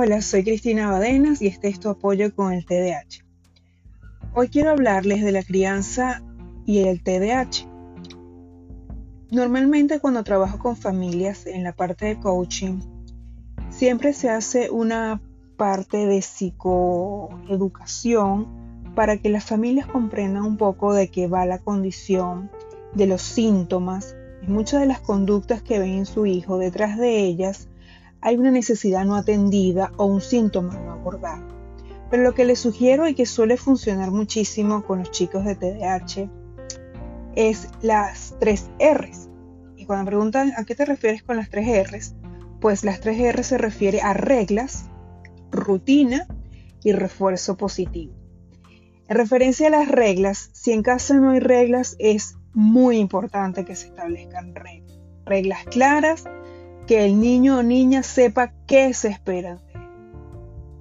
Hola, soy Cristina Badenas y este es tu apoyo con el TDAH. Hoy quiero hablarles de la crianza y el TDAH. Normalmente cuando trabajo con familias en la parte de coaching, siempre se hace una parte de psicoeducación para que las familias comprendan un poco de qué va la condición, de los síntomas y muchas de las conductas que ven en su hijo. Detrás de ellas hay una necesidad no atendida o un síntoma no abordado. Pero lo que les sugiero y que suele funcionar muchísimo con los chicos de TDAH es las tres R's. Y cuando preguntan a qué te refieres con las tres R's, pues las tres R se refiere a reglas, rutina y refuerzo positivo. En referencia a las reglas, si en casa no hay reglas, es muy importante que se establezcan reglas. Reglas claras que el niño o niña sepa qué se espera,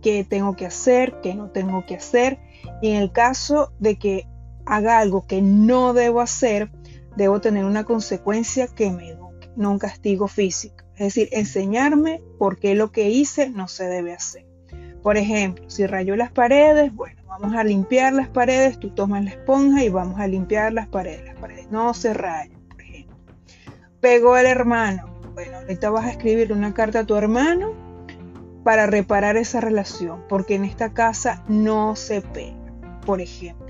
qué tengo que hacer, qué no tengo que hacer. Y en el caso de que haga algo que no debo hacer, debo tener una consecuencia que me eduque, no un castigo físico. Es decir, enseñarme por qué lo que hice no se debe hacer. Por ejemplo, si rayó las paredes, bueno, vamos a limpiar las paredes, tú tomas la esponja y vamos a limpiar las paredes. Las paredes no se rayan, por ejemplo. Pegó el hermano, bueno, ahorita vas a escribir una carta a tu hermano para reparar esa relación, porque en esta casa no se pega, por ejemplo.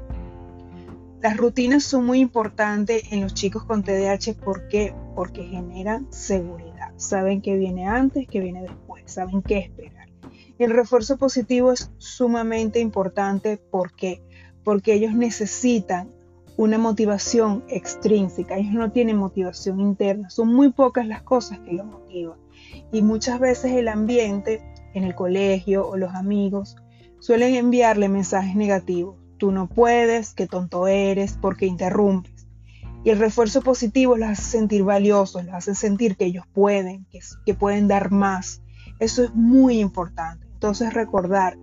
Las rutinas son muy importantes en los chicos con TDAH porque porque generan seguridad. Saben qué viene antes, qué viene después, saben qué esperar. el refuerzo positivo es sumamente importante porque porque ellos necesitan una motivación extrínseca, ellos no tienen motivación interna, son muy pocas las cosas que los motivan. Y muchas veces el ambiente en el colegio o los amigos suelen enviarle mensajes negativos. Tú no puedes, qué tonto eres, porque interrumpes. Y el refuerzo positivo los hace sentir valiosos, los hace sentir que ellos pueden, que, que pueden dar más. Eso es muy importante. Entonces recordar,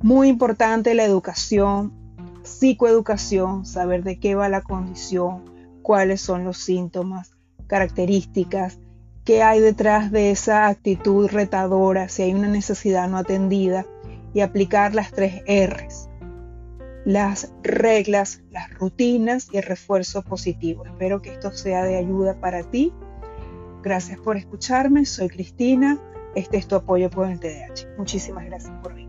muy importante la educación, psicoeducación, saber de qué va la condición, cuáles son los síntomas, características, qué hay detrás de esa actitud retadora, si hay una necesidad no atendida, y aplicar las tres R's, las reglas, las rutinas y el refuerzo positivo. Espero que esto sea de ayuda para ti. Gracias por escucharme, soy Cristina, este es tu apoyo por el TDAH. Muchísimas gracias por